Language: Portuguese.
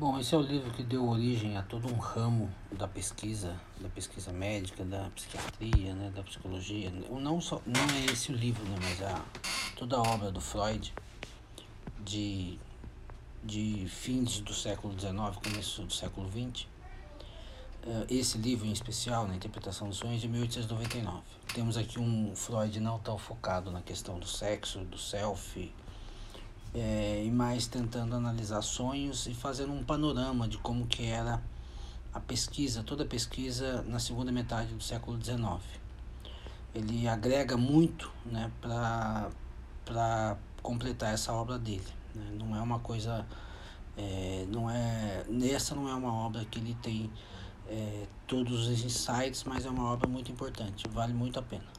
Bom, esse é o livro que deu origem a todo um ramo da pesquisa, da pesquisa médica, da psiquiatria, né, da psicologia. Não só, não é esse o livro, né, mas a toda a obra do Freud de de fins do século XIX, começo do século XX. Eh, esse livro em especial, na interpretação dos sonhos, de 1899. Temos aqui um Freud não tão focado na questão do sexo, do self, é, e mais tentando analisar sonhos e fazendo um panorama de como que era a pesquisa, toda a pesquisa na segunda metade do século XIX. Ele agrega muito né, para completar essa obra dele. Né? Não é uma coisa. É, não é, essa não é uma obra que ele tem é, todos os insights, mas é uma obra muito importante, vale muito a pena.